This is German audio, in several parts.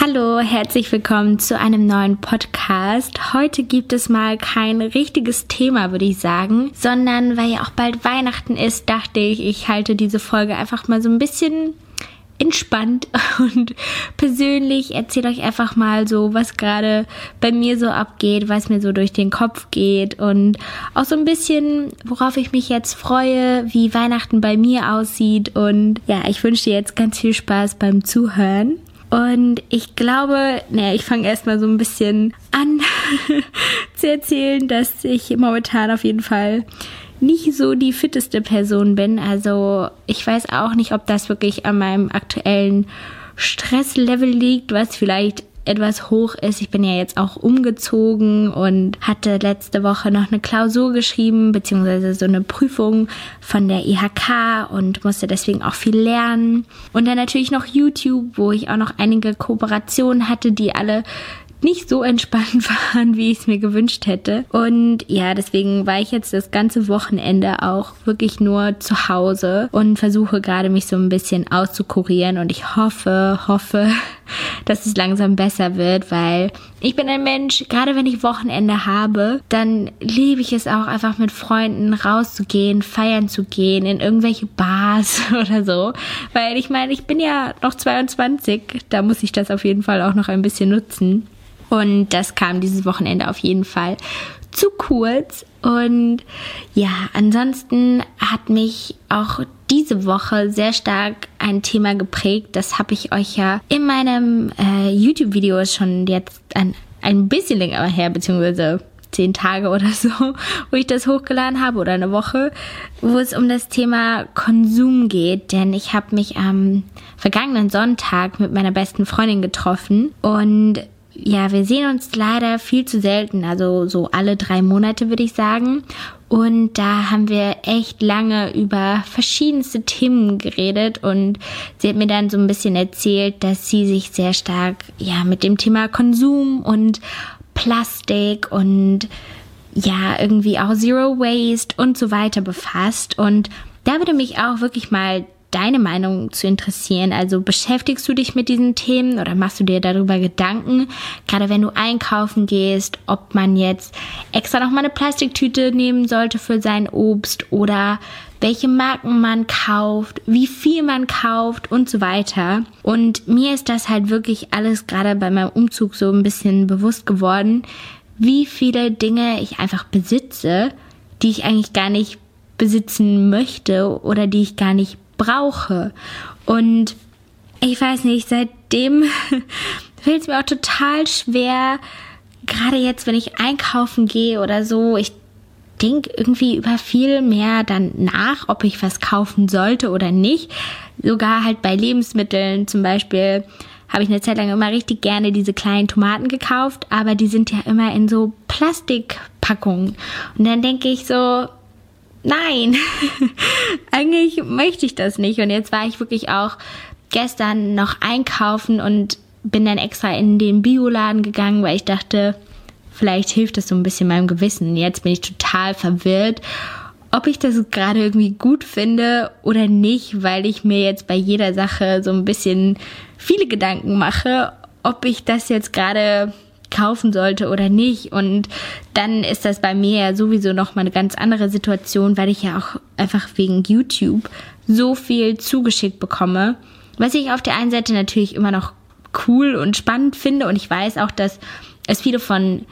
Hallo, herzlich willkommen zu einem neuen Podcast. Heute gibt es mal kein richtiges Thema, würde ich sagen, sondern weil ja auch bald Weihnachten ist, dachte ich, ich halte diese Folge einfach mal so ein bisschen entspannt und persönlich erzähle euch einfach mal so, was gerade bei mir so abgeht, was mir so durch den Kopf geht und auch so ein bisschen, worauf ich mich jetzt freue, wie Weihnachten bei mir aussieht und ja, ich wünsche dir jetzt ganz viel Spaß beim Zuhören. Und ich glaube, naja, ich fange erstmal so ein bisschen an zu erzählen, dass ich momentan auf jeden Fall nicht so die fitteste Person bin. Also ich weiß auch nicht, ob das wirklich an meinem aktuellen Stresslevel liegt, was vielleicht etwas hoch ist. Ich bin ja jetzt auch umgezogen und hatte letzte Woche noch eine Klausur geschrieben, beziehungsweise so eine Prüfung von der IHK und musste deswegen auch viel lernen. Und dann natürlich noch YouTube, wo ich auch noch einige Kooperationen hatte, die alle nicht so entspannt waren, wie ich es mir gewünscht hätte. Und ja, deswegen war ich jetzt das ganze Wochenende auch wirklich nur zu Hause und versuche gerade mich so ein bisschen auszukurieren und ich hoffe, hoffe, dass es langsam besser wird, weil ich bin ein Mensch, gerade wenn ich Wochenende habe, dann liebe ich es auch einfach mit Freunden rauszugehen, feiern zu gehen, in irgendwelche Bars oder so. Weil ich meine, ich bin ja noch 22, da muss ich das auf jeden Fall auch noch ein bisschen nutzen. Und das kam dieses Wochenende auf jeden Fall zu kurz. Und ja, ansonsten hat mich auch diese Woche sehr stark ein Thema geprägt. Das habe ich euch ja in meinem äh, YouTube-Video schon jetzt ein, ein bisschen länger her, beziehungsweise zehn Tage oder so, wo ich das hochgeladen habe oder eine Woche, wo es um das Thema Konsum geht. Denn ich habe mich am vergangenen Sonntag mit meiner besten Freundin getroffen und ja, wir sehen uns leider viel zu selten, also so alle drei Monate würde ich sagen. Und da haben wir echt lange über verschiedenste Themen geredet und sie hat mir dann so ein bisschen erzählt, dass sie sich sehr stark ja mit dem Thema Konsum und Plastik und ja irgendwie auch Zero Waste und so weiter befasst und da würde mich auch wirklich mal deine Meinung zu interessieren. Also beschäftigst du dich mit diesen Themen oder machst du dir darüber Gedanken, gerade wenn du einkaufen gehst, ob man jetzt extra noch mal eine Plastiktüte nehmen sollte für sein Obst oder welche Marken man kauft, wie viel man kauft und so weiter. Und mir ist das halt wirklich alles gerade bei meinem Umzug so ein bisschen bewusst geworden, wie viele Dinge ich einfach besitze, die ich eigentlich gar nicht besitzen möchte oder die ich gar nicht brauche. Und ich weiß nicht, seitdem fällt es mir auch total schwer, gerade jetzt, wenn ich einkaufen gehe oder so, ich denke irgendwie über viel mehr dann nach, ob ich was kaufen sollte oder nicht. Sogar halt bei Lebensmitteln zum Beispiel habe ich eine Zeit lang immer richtig gerne diese kleinen Tomaten gekauft, aber die sind ja immer in so Plastikpackungen. Und dann denke ich so, nein, eigentlich möchte ich das nicht. Und jetzt war ich wirklich auch gestern noch einkaufen und bin dann extra in den Bioladen gegangen, weil ich dachte, vielleicht hilft das so ein bisschen meinem Gewissen. Jetzt bin ich total verwirrt, ob ich das gerade irgendwie gut finde oder nicht, weil ich mir jetzt bei jeder Sache so ein bisschen viele Gedanken mache, ob ich das jetzt gerade kaufen sollte oder nicht. Und dann ist das bei mir ja sowieso noch mal eine ganz andere Situation, weil ich ja auch einfach wegen YouTube so viel zugeschickt bekomme. Was ich auf der einen Seite natürlich immer noch cool und spannend finde. Und ich weiß auch, dass es viele von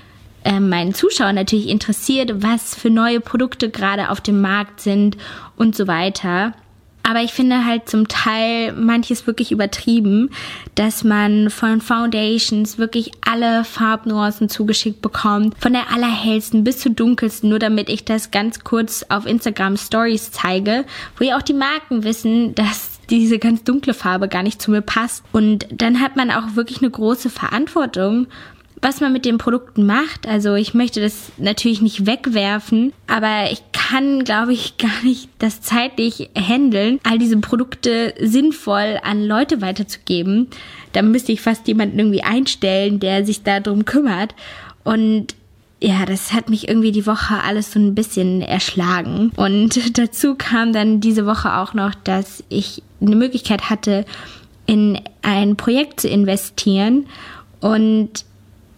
äh, meinen Zuschauern natürlich interessiert, was für neue Produkte gerade auf dem Markt sind und so weiter. Aber ich finde halt zum Teil manches wirklich übertrieben, dass man von Foundations wirklich alle Farbnuancen zugeschickt bekommt, von der allerhellsten bis zur dunkelsten, nur damit ich das ganz kurz auf Instagram Stories zeige, wo ja auch die Marken wissen, dass diese ganz dunkle Farbe gar nicht zu mir passt. Und dann hat man auch wirklich eine große Verantwortung was man mit den Produkten macht. Also ich möchte das natürlich nicht wegwerfen, aber ich kann, glaube ich, gar nicht das zeitlich handeln, all diese Produkte sinnvoll an Leute weiterzugeben. Da müsste ich fast jemanden irgendwie einstellen, der sich darum kümmert. Und ja, das hat mich irgendwie die Woche alles so ein bisschen erschlagen. Und dazu kam dann diese Woche auch noch, dass ich eine Möglichkeit hatte, in ein Projekt zu investieren. Und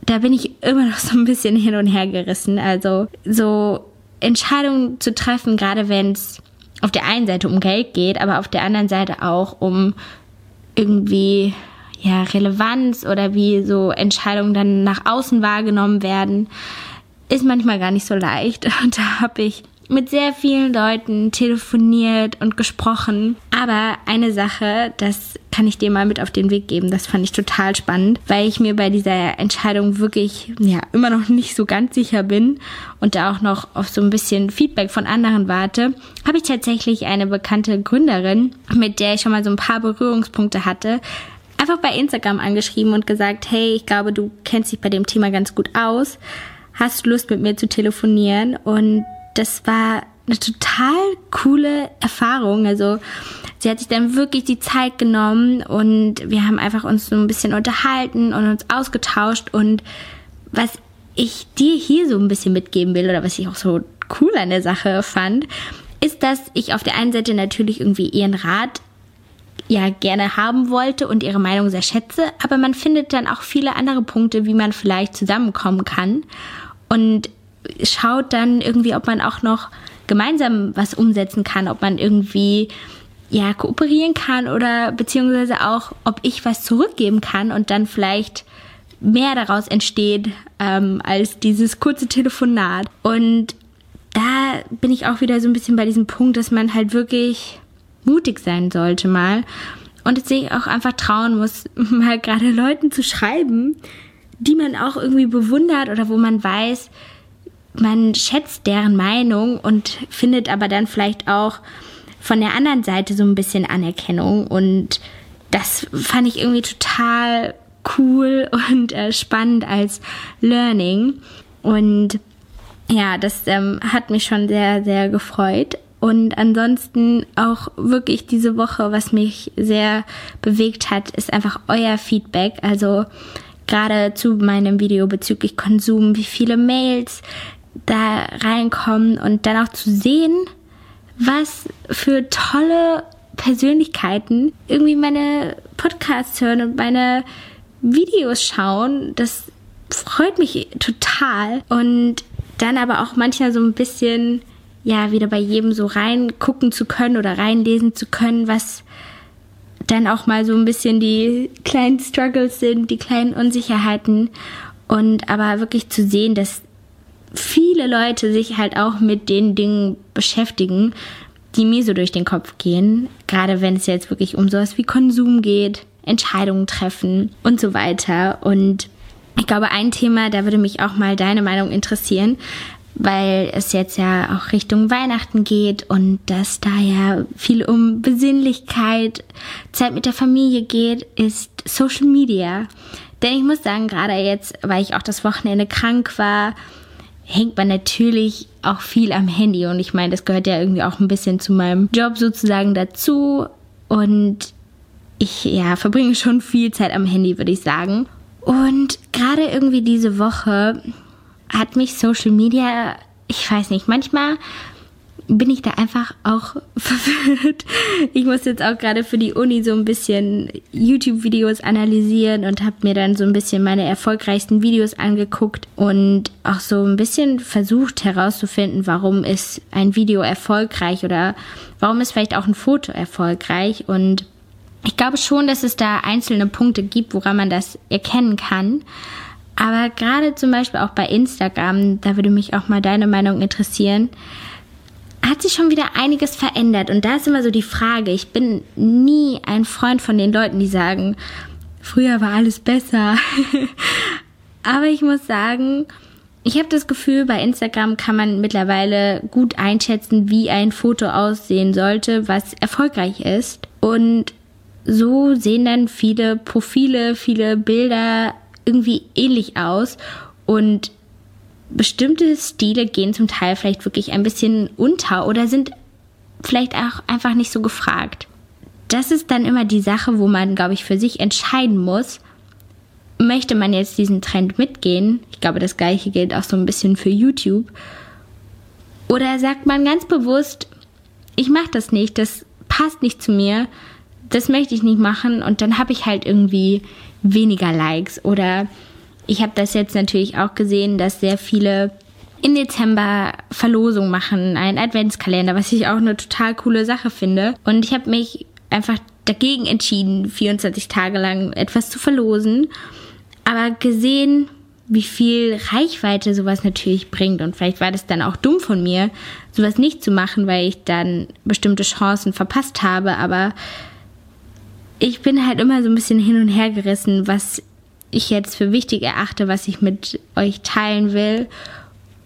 da bin ich immer noch so ein bisschen hin und her gerissen. Also so Entscheidungen zu treffen, gerade wenn es auf der einen Seite um Geld geht, aber auf der anderen Seite auch um irgendwie ja Relevanz oder wie so Entscheidungen dann nach außen wahrgenommen werden, ist manchmal gar nicht so leicht. Und da habe ich mit sehr vielen Leuten telefoniert und gesprochen. Aber eine Sache, das kann ich dir mal mit auf den Weg geben, das fand ich total spannend, weil ich mir bei dieser Entscheidung wirklich, ja, immer noch nicht so ganz sicher bin und da auch noch auf so ein bisschen Feedback von anderen warte, habe ich tatsächlich eine bekannte Gründerin, mit der ich schon mal so ein paar Berührungspunkte hatte, einfach bei Instagram angeschrieben und gesagt, hey, ich glaube, du kennst dich bei dem Thema ganz gut aus. Hast Lust mit mir zu telefonieren? Und das war eine total coole Erfahrung. Also sie hat sich dann wirklich die Zeit genommen und wir haben einfach uns so ein bisschen unterhalten und uns ausgetauscht und was ich dir hier so ein bisschen mitgeben will oder was ich auch so cool an der Sache fand, ist, dass ich auf der einen Seite natürlich irgendwie ihren Rat ja gerne haben wollte und ihre Meinung sehr schätze, aber man findet dann auch viele andere Punkte, wie man vielleicht zusammenkommen kann und schaut dann irgendwie, ob man auch noch gemeinsam was umsetzen kann, ob man irgendwie ja kooperieren kann oder beziehungsweise auch, ob ich was zurückgeben kann und dann vielleicht mehr daraus entsteht ähm, als dieses kurze Telefonat. Und da bin ich auch wieder so ein bisschen bei diesem Punkt, dass man halt wirklich mutig sein sollte mal und sich auch einfach trauen muss, mal gerade Leuten zu schreiben, die man auch irgendwie bewundert oder wo man weiß, man schätzt deren Meinung und findet aber dann vielleicht auch von der anderen Seite so ein bisschen Anerkennung. Und das fand ich irgendwie total cool und äh, spannend als Learning. Und ja, das ähm, hat mich schon sehr, sehr gefreut. Und ansonsten auch wirklich diese Woche, was mich sehr bewegt hat, ist einfach euer Feedback. Also gerade zu meinem Video bezüglich Konsum, wie viele Mails da reinkommen und dann auch zu sehen, was für tolle Persönlichkeiten irgendwie meine Podcasts hören und meine Videos schauen. Das freut mich total. Und dann aber auch manchmal so ein bisschen, ja, wieder bei jedem so reingucken zu können oder reinlesen zu können, was dann auch mal so ein bisschen die kleinen Struggles sind, die kleinen Unsicherheiten. Und aber wirklich zu sehen, dass viele Leute sich halt auch mit den Dingen beschäftigen, die mir so durch den Kopf gehen. Gerade wenn es jetzt wirklich um sowas wie Konsum geht, Entscheidungen treffen und so weiter. Und ich glaube, ein Thema, da würde mich auch mal deine Meinung interessieren, weil es jetzt ja auch Richtung Weihnachten geht und dass da ja viel um Besinnlichkeit, Zeit mit der Familie geht, ist Social Media. Denn ich muss sagen, gerade jetzt, weil ich auch das Wochenende krank war, hängt man natürlich auch viel am Handy. Und ich meine, das gehört ja irgendwie auch ein bisschen zu meinem Job sozusagen dazu. Und ich ja, verbringe schon viel Zeit am Handy, würde ich sagen. Und gerade irgendwie diese Woche hat mich Social Media, ich weiß nicht, manchmal bin ich da einfach auch verwirrt. Ich muss jetzt auch gerade für die Uni so ein bisschen YouTube-Videos analysieren und habe mir dann so ein bisschen meine erfolgreichsten Videos angeguckt und auch so ein bisschen versucht herauszufinden, warum ist ein Video erfolgreich oder warum ist vielleicht auch ein Foto erfolgreich. Und ich glaube schon, dass es da einzelne Punkte gibt, woran man das erkennen kann. Aber gerade zum Beispiel auch bei Instagram, da würde mich auch mal deine Meinung interessieren hat sich schon wieder einiges verändert. Und da ist immer so die Frage, ich bin nie ein Freund von den Leuten, die sagen, früher war alles besser. Aber ich muss sagen, ich habe das Gefühl, bei Instagram kann man mittlerweile gut einschätzen, wie ein Foto aussehen sollte, was erfolgreich ist. Und so sehen dann viele Profile, viele Bilder irgendwie ähnlich aus. Und bestimmte Stile gehen zum Teil vielleicht wirklich ein bisschen unter oder sind vielleicht auch einfach nicht so gefragt. Das ist dann immer die Sache, wo man, glaube ich, für sich entscheiden muss, möchte man jetzt diesen Trend mitgehen? Ich glaube, das gleiche gilt auch so ein bisschen für YouTube. Oder sagt man ganz bewusst, ich mache das nicht, das passt nicht zu mir, das möchte ich nicht machen und dann habe ich halt irgendwie weniger Likes oder ich habe das jetzt natürlich auch gesehen, dass sehr viele im Dezember Verlosung machen, einen Adventskalender, was ich auch eine total coole Sache finde. Und ich habe mich einfach dagegen entschieden, 24 Tage lang etwas zu verlosen. Aber gesehen, wie viel Reichweite sowas natürlich bringt. Und vielleicht war das dann auch dumm von mir, sowas nicht zu machen, weil ich dann bestimmte Chancen verpasst habe. Aber ich bin halt immer so ein bisschen hin und her gerissen, was ich jetzt für wichtig erachte, was ich mit euch teilen will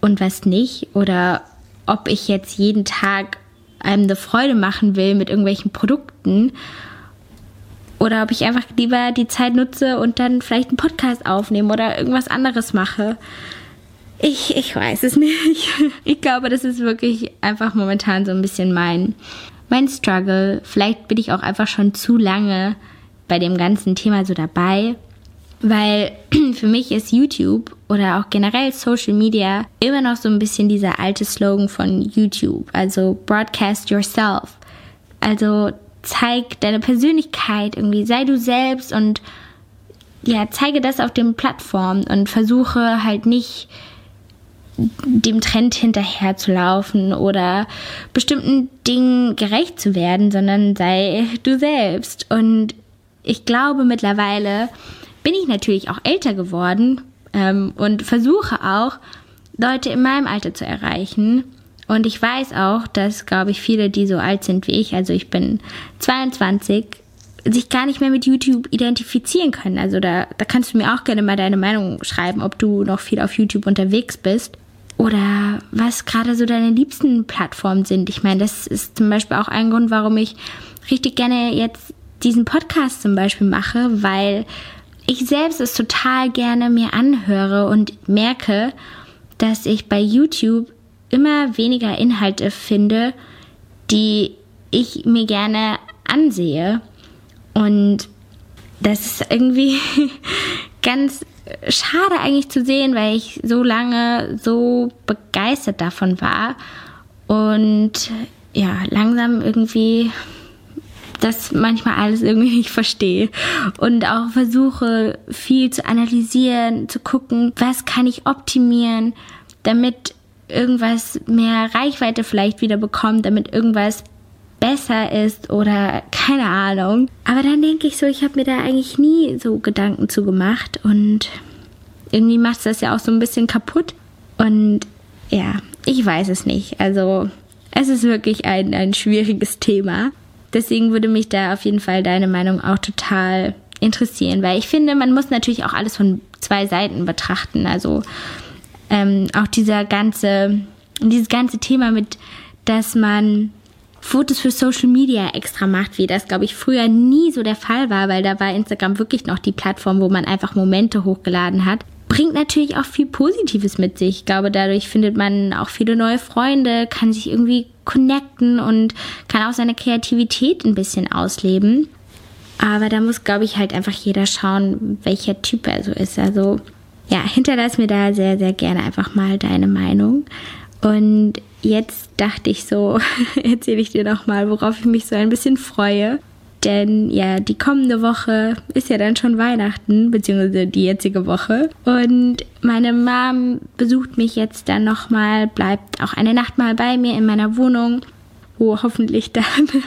und was nicht. Oder ob ich jetzt jeden Tag einem eine Freude machen will mit irgendwelchen Produkten. Oder ob ich einfach lieber die Zeit nutze und dann vielleicht einen Podcast aufnehme oder irgendwas anderes mache. Ich, ich weiß es nicht. Ich glaube, das ist wirklich einfach momentan so ein bisschen mein, mein Struggle. Vielleicht bin ich auch einfach schon zu lange bei dem ganzen Thema so dabei. Weil für mich ist YouTube oder auch generell Social Media immer noch so ein bisschen dieser alte Slogan von YouTube. Also broadcast yourself. Also zeig deine Persönlichkeit irgendwie, sei du selbst und ja, zeige das auf den Plattformen und versuche halt nicht dem Trend hinterher zu laufen oder bestimmten Dingen gerecht zu werden, sondern sei du selbst. Und ich glaube mittlerweile, bin ich natürlich auch älter geworden ähm, und versuche auch, Leute in meinem Alter zu erreichen. Und ich weiß auch, dass, glaube ich, viele, die so alt sind wie ich, also ich bin 22, sich gar nicht mehr mit YouTube identifizieren können. Also da, da kannst du mir auch gerne mal deine Meinung schreiben, ob du noch viel auf YouTube unterwegs bist. Oder was gerade so deine liebsten Plattformen sind. Ich meine, das ist zum Beispiel auch ein Grund, warum ich richtig gerne jetzt diesen Podcast zum Beispiel mache, weil ich selbst es total gerne mir anhöre und merke, dass ich bei YouTube immer weniger Inhalte finde, die ich mir gerne ansehe. Und das ist irgendwie ganz schade eigentlich zu sehen, weil ich so lange so begeistert davon war und ja, langsam irgendwie das manchmal alles irgendwie nicht verstehe und auch versuche viel zu analysieren, zu gucken, was kann ich optimieren, damit irgendwas mehr Reichweite vielleicht wieder bekommt, damit irgendwas besser ist oder keine Ahnung. Aber dann denke ich so, ich habe mir da eigentlich nie so Gedanken zu gemacht und irgendwie macht das ja auch so ein bisschen kaputt. Und ja, ich weiß es nicht. Also es ist wirklich ein, ein schwieriges Thema. Deswegen würde mich da auf jeden Fall deine Meinung auch total interessieren, weil ich finde, man muss natürlich auch alles von zwei Seiten betrachten. Also ähm, auch dieser ganze, dieses ganze Thema mit, dass man Fotos für Social Media extra macht, wie das, glaube ich, früher nie so der Fall war, weil da war Instagram wirklich noch die Plattform, wo man einfach Momente hochgeladen hat. Bringt natürlich auch viel Positives mit sich. Ich glaube, dadurch findet man auch viele neue Freunde, kann sich irgendwie connecten und kann auch seine Kreativität ein bisschen ausleben. Aber da muss, glaube ich, halt einfach jeder schauen, welcher Typ er so ist. Also ja, hinterlass mir da sehr, sehr gerne einfach mal deine Meinung. Und jetzt dachte ich so, erzähle ich dir noch mal, worauf ich mich so ein bisschen freue. Denn ja, die kommende Woche ist ja dann schon Weihnachten, beziehungsweise die jetzige Woche. Und meine Mom besucht mich jetzt dann nochmal, bleibt auch eine Nacht mal bei mir in meiner Wohnung, wo hoffentlich dann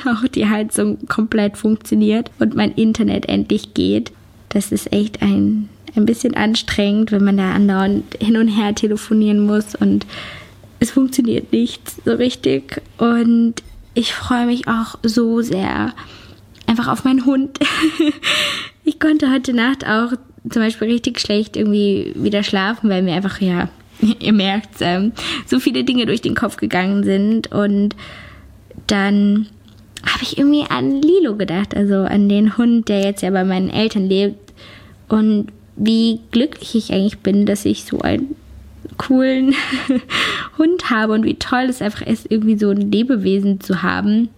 auch die Heizung komplett funktioniert und mein Internet endlich geht. Das ist echt ein, ein bisschen anstrengend, wenn man da andauernd hin und her telefonieren muss und es funktioniert nicht so richtig. Und ich freue mich auch so sehr einfach auf meinen Hund. ich konnte heute Nacht auch zum Beispiel richtig schlecht irgendwie wieder schlafen, weil mir einfach, ja, ihr merkt, ähm, so viele Dinge durch den Kopf gegangen sind. Und dann habe ich irgendwie an Lilo gedacht, also an den Hund, der jetzt ja bei meinen Eltern lebt. Und wie glücklich ich eigentlich bin, dass ich so einen coolen Hund habe und wie toll es einfach ist, irgendwie so ein Lebewesen zu haben,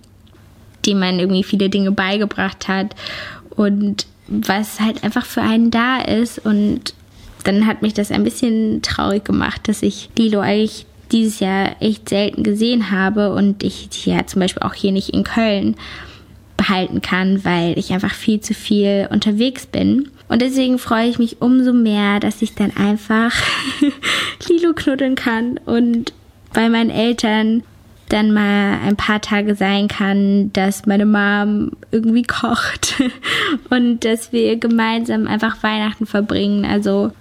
dem man irgendwie viele Dinge beigebracht hat und was halt einfach für einen da ist. Und dann hat mich das ein bisschen traurig gemacht, dass ich Lilo eigentlich dieses Jahr echt selten gesehen habe und ich ja zum Beispiel auch hier nicht in Köln behalten kann, weil ich einfach viel zu viel unterwegs bin. Und deswegen freue ich mich umso mehr, dass ich dann einfach Lilo knuddeln kann und bei meinen Eltern dann mal ein paar Tage sein kann, dass meine Mom irgendwie kocht und dass wir gemeinsam einfach Weihnachten verbringen. Also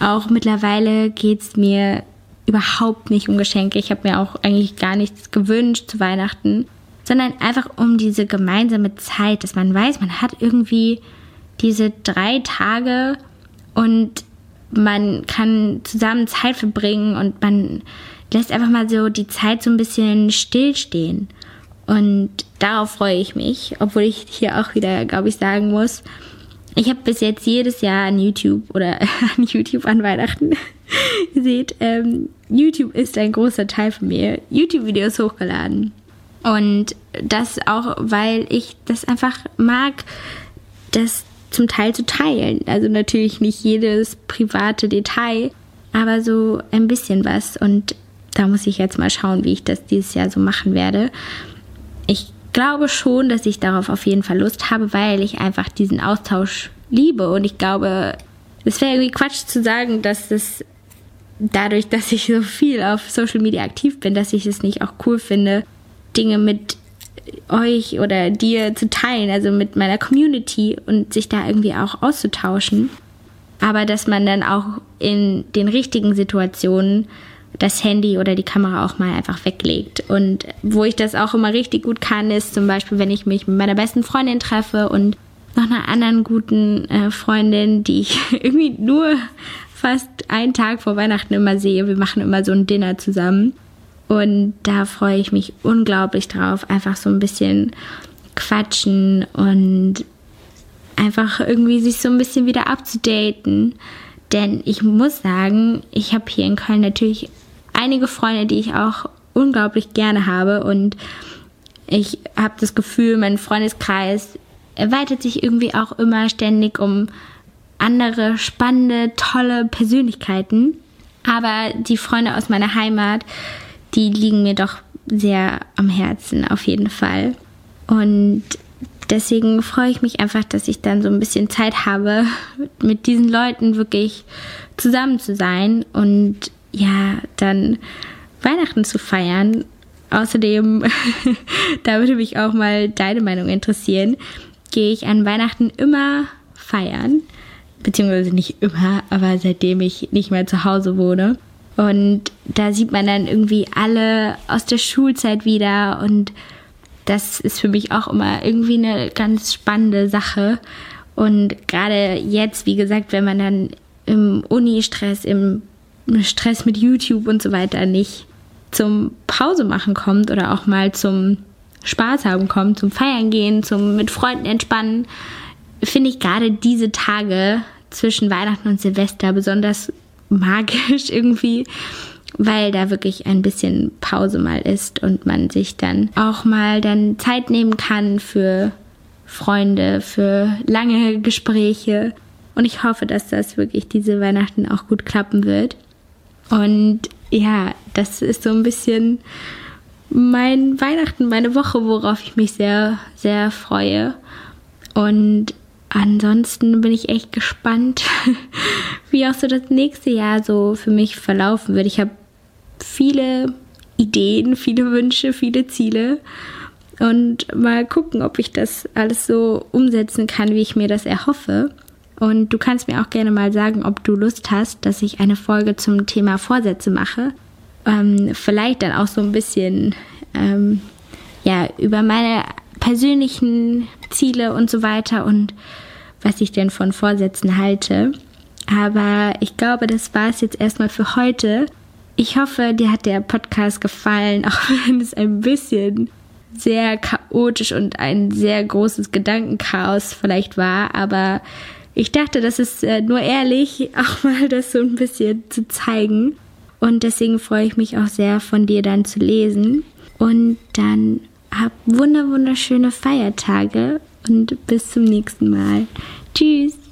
auch mittlerweile geht es mir überhaupt nicht um Geschenke. Ich habe mir auch eigentlich gar nichts gewünscht zu Weihnachten, sondern einfach um diese gemeinsame Zeit, dass man weiß, man hat irgendwie diese drei Tage und man kann zusammen Zeit verbringen und man lässt einfach mal so die Zeit so ein bisschen stillstehen. Und darauf freue ich mich, obwohl ich hier auch wieder, glaube ich, sagen muss, ich habe bis jetzt jedes Jahr an YouTube oder an YouTube an Weihnachten, ihr seht, ähm, YouTube ist ein großer Teil von mir, YouTube-Videos hochgeladen. Und das auch, weil ich das einfach mag, das zum Teil zu teilen. Also natürlich nicht jedes private Detail, aber so ein bisschen was. Und da muss ich jetzt mal schauen, wie ich das dieses Jahr so machen werde. Ich glaube schon, dass ich darauf auf jeden Fall Lust habe, weil ich einfach diesen Austausch liebe. Und ich glaube, es wäre irgendwie Quatsch zu sagen, dass es dadurch, dass ich so viel auf Social Media aktiv bin, dass ich es nicht auch cool finde, Dinge mit euch oder dir zu teilen, also mit meiner Community und sich da irgendwie auch auszutauschen. Aber dass man dann auch in den richtigen Situationen das Handy oder die Kamera auch mal einfach weglegt. Und wo ich das auch immer richtig gut kann, ist zum Beispiel, wenn ich mich mit meiner besten Freundin treffe und noch einer anderen guten äh, Freundin, die ich irgendwie nur fast einen Tag vor Weihnachten immer sehe. Wir machen immer so ein Dinner zusammen. Und da freue ich mich unglaublich drauf, einfach so ein bisschen quatschen und einfach irgendwie sich so ein bisschen wieder abzudaten. Denn ich muss sagen, ich habe hier in Köln natürlich einige Freunde, die ich auch unglaublich gerne habe. Und ich habe das Gefühl, mein Freundeskreis erweitert sich irgendwie auch immer ständig um andere spannende, tolle Persönlichkeiten. Aber die Freunde aus meiner Heimat, die liegen mir doch sehr am Herzen, auf jeden Fall. Und deswegen freue ich mich einfach, dass ich dann so ein bisschen Zeit habe, mit diesen Leuten wirklich zusammen zu sein und ja, dann Weihnachten zu feiern. Außerdem, da würde mich auch mal deine Meinung interessieren, gehe ich an Weihnachten immer feiern. Beziehungsweise nicht immer, aber seitdem ich nicht mehr zu Hause wohne. Und da sieht man dann irgendwie alle aus der Schulzeit wieder und das ist für mich auch immer irgendwie eine ganz spannende Sache. Und gerade jetzt, wie gesagt, wenn man dann im Uni-Stress, im Stress mit YouTube und so weiter nicht zum Pause machen kommt oder auch mal zum Spaß haben kommt, zum Feiern gehen, zum mit Freunden entspannen, finde ich gerade diese Tage zwischen Weihnachten und Silvester besonders magisch irgendwie, weil da wirklich ein bisschen Pause mal ist und man sich dann auch mal dann Zeit nehmen kann für Freunde, für lange Gespräche. Und ich hoffe, dass das wirklich diese Weihnachten auch gut klappen wird. Und ja, das ist so ein bisschen mein Weihnachten, meine Woche, worauf ich mich sehr, sehr freue. Und ansonsten bin ich echt gespannt, wie auch so das nächste Jahr so für mich verlaufen wird. Ich habe viele Ideen, viele Wünsche, viele Ziele und mal gucken, ob ich das alles so umsetzen kann, wie ich mir das erhoffe. Und du kannst mir auch gerne mal sagen, ob du Lust hast, dass ich eine Folge zum Thema Vorsätze mache. Ähm, vielleicht dann auch so ein bisschen ähm, ja, über meine persönlichen Ziele und so weiter und was ich denn von Vorsätzen halte. Aber ich glaube, das war es jetzt erstmal für heute. Ich hoffe, dir hat der Podcast gefallen, auch wenn es ein bisschen sehr chaotisch und ein sehr großes Gedankenchaos vielleicht war. Aber ich dachte, das ist äh, nur ehrlich, auch mal das so ein bisschen zu zeigen. Und deswegen freue ich mich auch sehr, von dir dann zu lesen. Und dann hab wunder wunderschöne Feiertage und bis zum nächsten Mal. Tschüss.